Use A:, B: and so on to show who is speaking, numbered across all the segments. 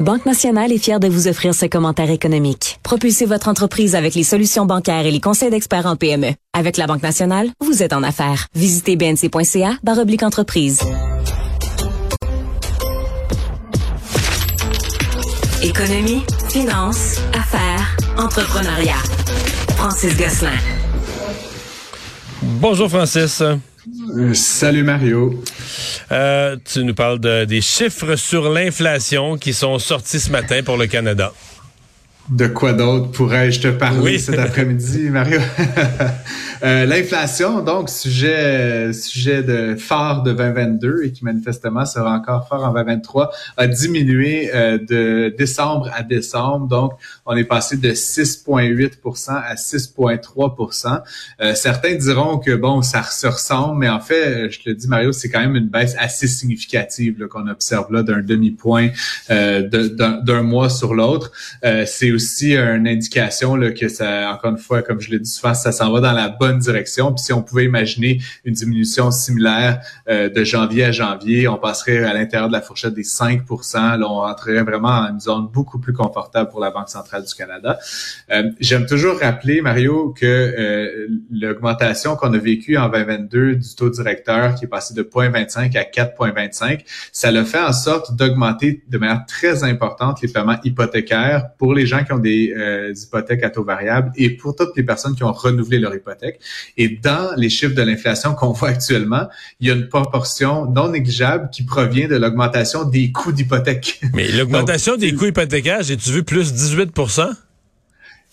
A: Banque Nationale est fière de vous offrir ce commentaire économique. Propulsez votre entreprise avec les solutions bancaires et les conseils d'experts en PME. Avec la Banque Nationale, vous êtes en affaires. Visitez bnc.ca oblique entreprise. Économie, finance, affaires, entrepreneuriat. Francis Gosselin.
B: Bonjour Francis.
C: Euh, salut Mario.
B: Euh, tu nous parles de, des chiffres sur l'inflation qui sont sortis ce matin pour le Canada.
C: De quoi d'autre pourrais-je te parler cet après-midi, Mario? Euh, l'inflation, donc, sujet, sujet de phare de 2022 et qui manifestement sera encore fort en 2023, a diminué euh, de décembre à décembre. Donc, on est passé de 6,8% à 6,3% euh, Certains diront que, bon, ça se ressemble, mais en fait, je te le dis, Mario, c'est quand même une baisse assez significative qu'on observe là d'un demi-point d'un mois sur l'autre. c'est aussi une indication là, que ça, encore une fois, comme je l'ai dit souvent, ça s'en va dans la bonne direction. Puis si on pouvait imaginer une diminution similaire euh, de janvier à janvier, on passerait à l'intérieur de la fourchette des 5 Là, on rentrerait vraiment dans une zone beaucoup plus confortable pour la Banque centrale du Canada. Euh, j'aime toujours rappeler, Mario, que euh, l'augmentation qu'on a vécue en 2022 du taux directeur, qui est passé de 0,25 à 4,25, ça le fait en sorte d'augmenter de manière très importante les paiements hypothécaires pour les gens qui ont des hypothèques à taux variable et pour toutes les personnes qui ont renouvelé leur hypothèque. Et dans les chiffres de l'inflation qu'on voit actuellement, il y a une proportion non négligeable qui provient de l'augmentation des coûts d'hypothèque.
B: Mais l'augmentation des coûts hypothécaires, j'ai-tu vu plus 18%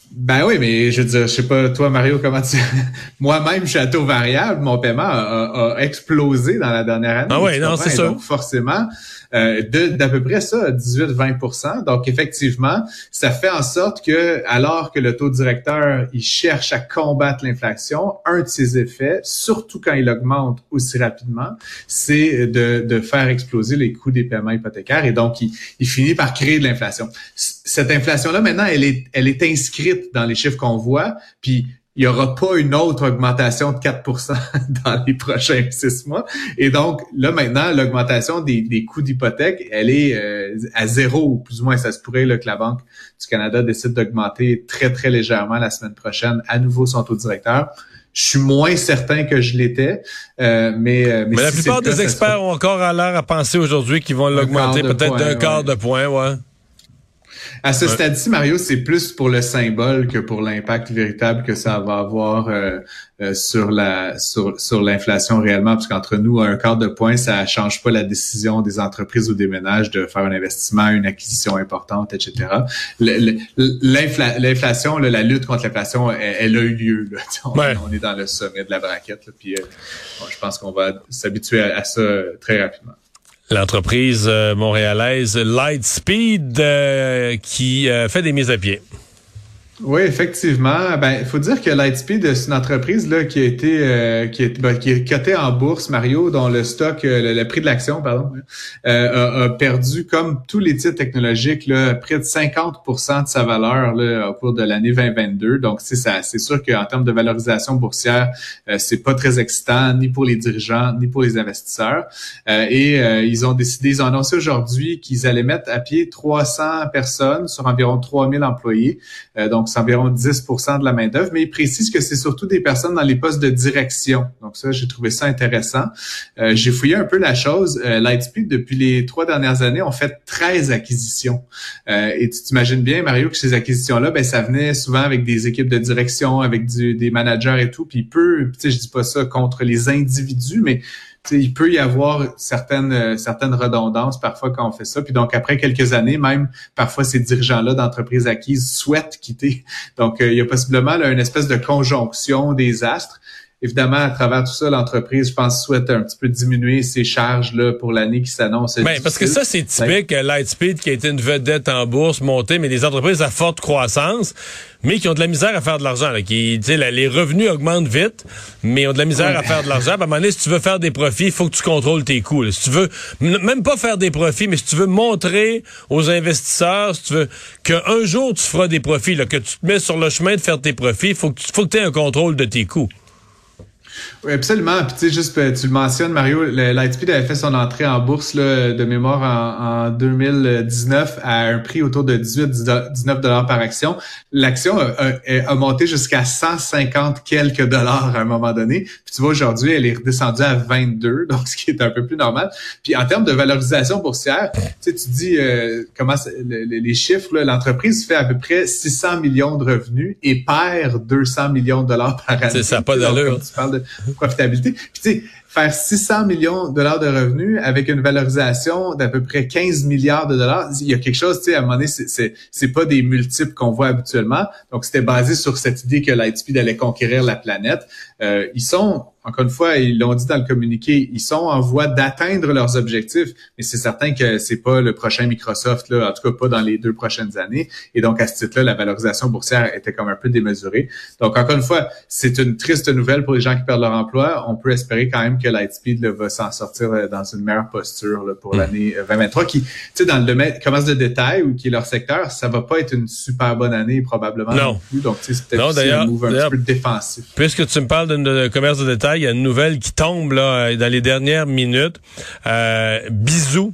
C: ben oui, mais je veux dire, je sais pas, toi, Mario, comment tu... Moi-même, je suis à taux variable, mon paiement a, explosé dans la dernière année.
B: Ah oui, non, c'est ça.
C: Donc, forcément, euh, d'à peu près ça, 18-20% Donc, effectivement, ça fait en sorte que, alors que le taux directeur, il cherche à combattre l'inflation, un de ses effets, surtout quand il augmente aussi rapidement, c'est de, de faire exploser les coûts des paiements hypothécaires et donc, il, il finit par créer de l'inflation. Cette inflation-là, maintenant, elle est, elle est inscrite dans les chiffres qu'on voit, puis il n'y aura pas une autre augmentation de 4% dans les prochains six mois. Et donc, là, maintenant, l'augmentation des, des coûts d'hypothèque, elle est euh, à zéro, ou plus ou moins, ça se pourrait là, que la Banque du Canada décide d'augmenter très, très légèrement la semaine prochaine à nouveau son taux directeur. Je suis moins certain que je l'étais, euh, mais,
B: euh, mais, la plupart des experts ont encore à l'air à penser aujourd'hui qu'ils vont l'augmenter peut-être d'un quart de point, ouais.
C: À ce stade-ci, Mario, c'est plus pour le symbole que pour l'impact véritable que ça va avoir euh, euh, sur la sur, sur l'inflation réellement, parce qu'entre nous, un quart de point, ça change pas la décision des entreprises ou des ménages de faire un investissement, une acquisition importante, etc. L'inflation, la lutte contre l'inflation, elle, a eu lieu. On, est dans le sommet de la braquette, puis euh, je pense qu'on va s'habituer à ça très rapidement.
B: L'entreprise euh, montréalaise Lightspeed euh, qui euh, fait des mises à pied.
C: Oui, effectivement. Ben, faut dire que Lightspeed, c'est une entreprise là qui a été euh, qui est ben, qui est cotée en bourse, Mario, dont le stock, euh, le, prix de l'action, pardon, euh, a, perdu comme tous les titres technologiques là, près de 50% de sa valeur là, au cours de l'année 2022. Donc, c'est ça. C'est sûr qu'en termes de valorisation boursière, c'est pas très excitant ni pour les dirigeants ni pour les investisseurs. et ils ont décidé, ils ont annoncé aujourd'hui qu'ils allaient mettre à pied 300 personnes sur environ 3000 employés. donc c'est environ 10 de la main-d'œuvre, mais il précise que c'est surtout des personnes dans les postes de direction. Donc ça, j'ai trouvé ça intéressant. Euh, j'ai fouillé un peu la chose. Euh, Lightspeed, depuis les trois dernières années, ont fait 13 acquisitions. Euh, et tu t'imagines bien, Mario, que ces acquisitions-là, ben, ça venait souvent avec des équipes de direction, avec des managers et tout. Puis peu, tu sais, je dis pas ça contre les individus, mais il peut y avoir certaines euh, certaines redondances parfois quand on fait ça. Puis donc après quelques années, même parfois ces dirigeants-là d'entreprises acquises souhaitent quitter. Donc euh, il y a possiblement une espèce de conjonction des astres. Évidemment, à travers tout ça, l'entreprise, je pense, souhaite un petit peu diminuer ses charges là, pour l'année qui s'annonce.
B: Ben, parce que ça, c'est typique. Lightspeed, qui a été une vedette en bourse, montée, mais des entreprises à forte croissance, mais qui ont de la misère à faire de l'argent. Qui, là, les revenus augmentent vite, mais ont de la misère à faire de l'argent. À un moment donné, si tu veux faire des profits, il faut que tu contrôles tes coûts. Si tu veux même pas faire des profits, mais si tu veux montrer aux investisseurs, si tu veux qu'un jour tu feras des profits, là, que tu te mets sur le chemin de faire tes profits, il faut que tu faut que aies un contrôle de tes coûts.
C: Oui, absolument. Puis tu sais, juste euh, tu le mentionnes, Mario, Lightspeed avait fait son entrée en bourse là, de mémoire en, en, 2019 à un prix autour de 18-19 dollars par action. L'action a, a, monté jusqu'à 150 quelques dollars à un moment donné. Puis tu vois, aujourd'hui, elle est redescendue à 22, donc ce qui est un peu plus normal. Puis en termes de valorisation boursière, tu sais, tu dis euh, comment les chiffres, l'entreprise fait à peu près 600 millions de revenus et perd 200 millions de dollars par année.
B: C'est ça, pas d'allure.
C: Tu parles de profitabilité. Puis tu sais, faire 600 millions de dollars de revenus avec une valorisation d'à peu près 15 milliards de dollars, il y a quelque chose, tu sais, à un moment donné, c'est, c'est, pas des multiples qu'on voit habituellement. Donc, c'était basé sur cette idée que Lightspeed allait conquérir la planète. Euh, ils sont encore une fois, ils l'ont dit dans le communiqué, ils sont en voie d'atteindre leurs objectifs, mais c'est certain que c'est pas le prochain Microsoft, là, en tout cas pas dans les deux prochaines années. Et donc, à ce titre-là, la valorisation boursière était comme un peu démesurée. Donc, encore une fois, c'est une triste nouvelle pour les gens qui perdent leur emploi. On peut espérer quand même que Lightspeed va s'en sortir euh, dans une meilleure posture pour hmm. l'année 2023, euh, qui, tu sais, dans le domaine commerce de détail ou qui est leur secteur, ça va pas être une super bonne année probablement
B: non,
C: plus. Donc, c'est peut-être un move un petit peu défensif.
B: Puisque tu me parles de commerce de détail, il y a une nouvelle qui tombe là dans les dernières minutes. Euh, bisous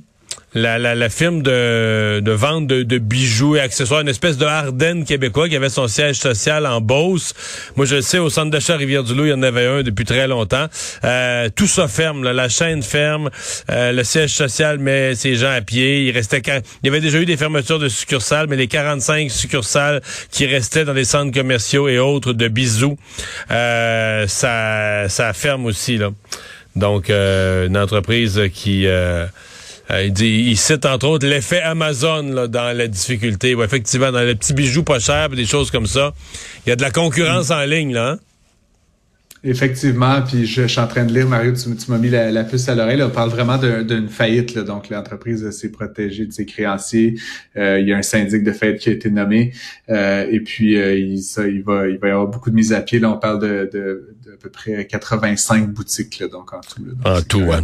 B: la, firme de, vente de, bijoux et accessoires, une espèce de Ardennes québécois qui avait son siège social en Beauce. Moi, je le sais, au centre d'achat Rivière-du-Loup, il y en avait un depuis très longtemps. Euh, tout ça ferme, la chaîne ferme, euh, le siège social met ses gens à pied. Il restait il y avait déjà eu des fermetures de succursales, mais les 45 succursales qui restaient dans les centres commerciaux et autres de bisous, euh, ça, ça ferme aussi là. Donc, euh, une entreprise qui euh, il, dit, il cite entre autres l'effet Amazon là, dans la difficulté. effectivement, dans les petits bijoux pas chers, des choses comme ça, il y a de la concurrence en ligne là. Hein?
C: Effectivement, puis je, suis en train de lire, Mario, tu, m'as mis la, puce à l'oreille. On parle vraiment d'une faillite. Là, donc, l'entreprise s'est protégée de ses créanciers. Euh, il y a un syndic de faillite qui a été nommé. Euh, et puis, il, ça, il, va, il va y avoir beaucoup de mises à pied. Là, on parle de, de à peu près 85 boutiques, là, donc en tout.
B: en tout, ouais.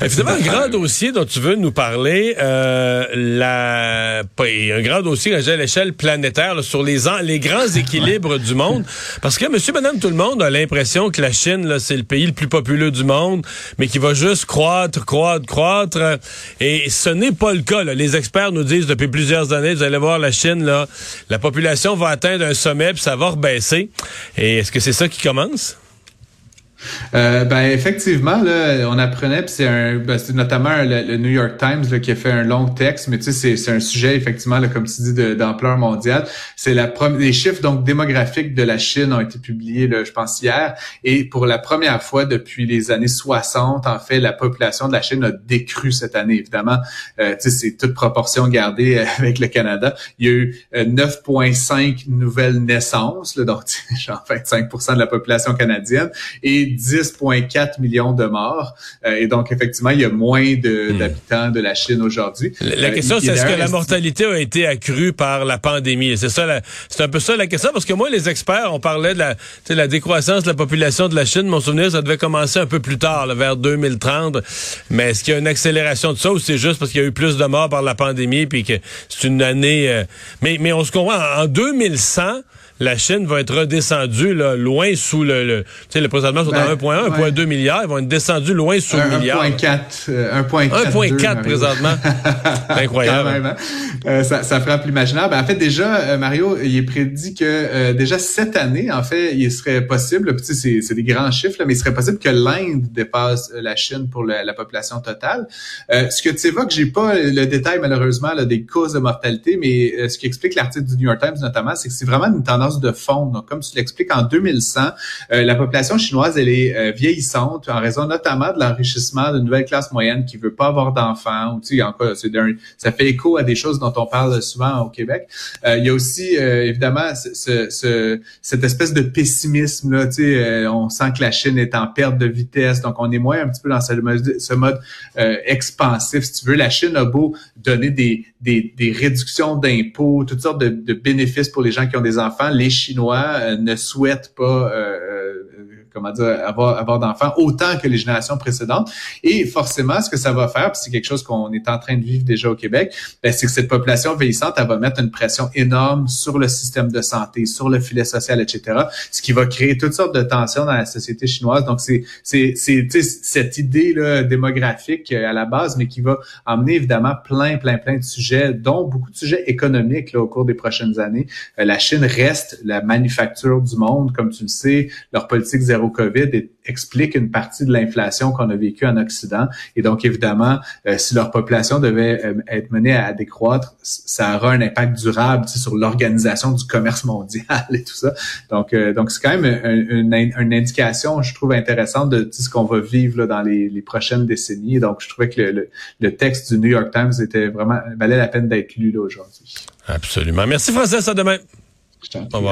B: Évidemment, un grand dossier dont tu veux nous parler, euh, la, un grand dossier à l'échelle planétaire sur les, les grands équilibres du monde. Parce que monsieur, madame, tout le monde a l'impression que la Chine, là, c'est le pays le plus populeux du monde, mais qui va juste croître, croître, croître. Et ce n'est pas le cas. Là. Les experts nous disent depuis plusieurs années, vous allez voir la Chine, là, la population va atteindre un sommet, puis ça va rebaisser. Et est-ce que c'est ça qui commence?
C: Euh, ben effectivement, là, on apprenait, puis c'est un, ben, c'est notamment le, New York Times là, qui a fait un long texte, mais tu sais, c'est, un sujet effectivement, là, comme tu dis, d'ampleur mondiale. C'est la les chiffres donc démographiques de la Chine ont été publiés, là, je pense hier, et pour la première fois depuis les années 60, en fait, la population de la Chine a décru cette année. Évidemment, euh, tu sais, c'est toute proportion gardée avec le Canada. Il y a eu 9,5 euh, nouvelles naissances, là, donc genre 25% de la population canadienne, et 10,4 millions de morts. Euh, et donc, effectivement, il y a moins hmm. d'habitants de, la Chine aujourd'hui.
B: La, euh, question, c'est est-ce que la mortalité a été accrue par la pandémie? C'est ça, c'est un peu ça la question, parce que moi, les experts, on parlait de la, la décroissance de la population de la Chine. Mon souvenir, ça devait commencer un peu plus tard, vers 2030. Mais est-ce qu'il y a une accélération de ça ou c'est juste parce qu'il y a eu plus de morts par la pandémie puis que c'est une année... Euh, mais, mais on se comprend, en 2100 la Chine va être redescendue là, loin sous le, le tu sais, le présentement sont à 1,1, 1,2 milliards, ils vont être descendus loin sous le milliard.
C: 1,4, 1,4
B: 1,4 présentement. Incroyable. Même,
C: hein. euh, ça, ça frappe l'imaginaire. Ben, en fait, déjà, euh, Mario, il est prédit que euh, déjà cette année, en fait, il serait possible, tu sais, c'est des grands chiffres, là, mais il serait possible que l'Inde dépasse la Chine pour la, la population totale. ce que tu évoques, j'ai pas le détail malheureusement là, des causes de mortalité, mais ce qui explique l'article du New York Times notamment, c'est que c'est vraiment une tendance de fond. Donc, comme tu l'expliques, en 2100, euh, la population chinoise, elle est euh, vieillissante en raison notamment de l'enrichissement d'une nouvelle classe moyenne qui veut pas avoir d'enfants. Ou tu sais, encore, ça fait écho à des choses dont on parle souvent au Québec. Euh, il y a aussi évidemment ce, ce, cette espèce de pessimisme là. Tu sais, on sent que la Chine est en perte de vitesse, donc on est moins un petit peu dans ce mode, mode expansif. Si tu veux, la Chine a beau donner des, des, des réductions d'impôts, toutes sortes de, de bénéfices pour les gens qui ont des enfants les Chinois euh, ne souhaitent pas euh, comment dire, avoir, avoir d'enfants autant que les générations précédentes. Et forcément, ce que ça va faire, puis c'est quelque chose qu'on est en train de vivre déjà au Québec, ben, c'est que cette population vieillissante, elle va mettre une pression énorme sur le système de santé, sur le filet social, etc., ce qui va créer toutes sortes de tensions dans la société chinoise. Donc, c'est cette idée là, démographique à la base, mais qui va emmener évidemment plein, plein, plein de sujets, dont beaucoup de sujets économiques là, au cours des prochaines années. Euh, la Chine reste la manufacture du monde, comme tu le sais. Leur politique zéro COVID explique une partie de l'inflation qu'on a vécue en Occident. Et donc, évidemment, euh, si leur population devait euh, être menée à, décroître, ça aura un impact durable sur l'organisation du commerce mondial et tout ça. Donc, donc c'est quand même une, une, indication, je trouve, intéressante de ce qu'on va vivre là, dans les, les, prochaines décennies. Donc, je trouvais que le, le, texte du New York Times était vraiment valait la peine d'être lu aujourd'hui.
B: Absolument. Merci Francis, à demain. Au revoir.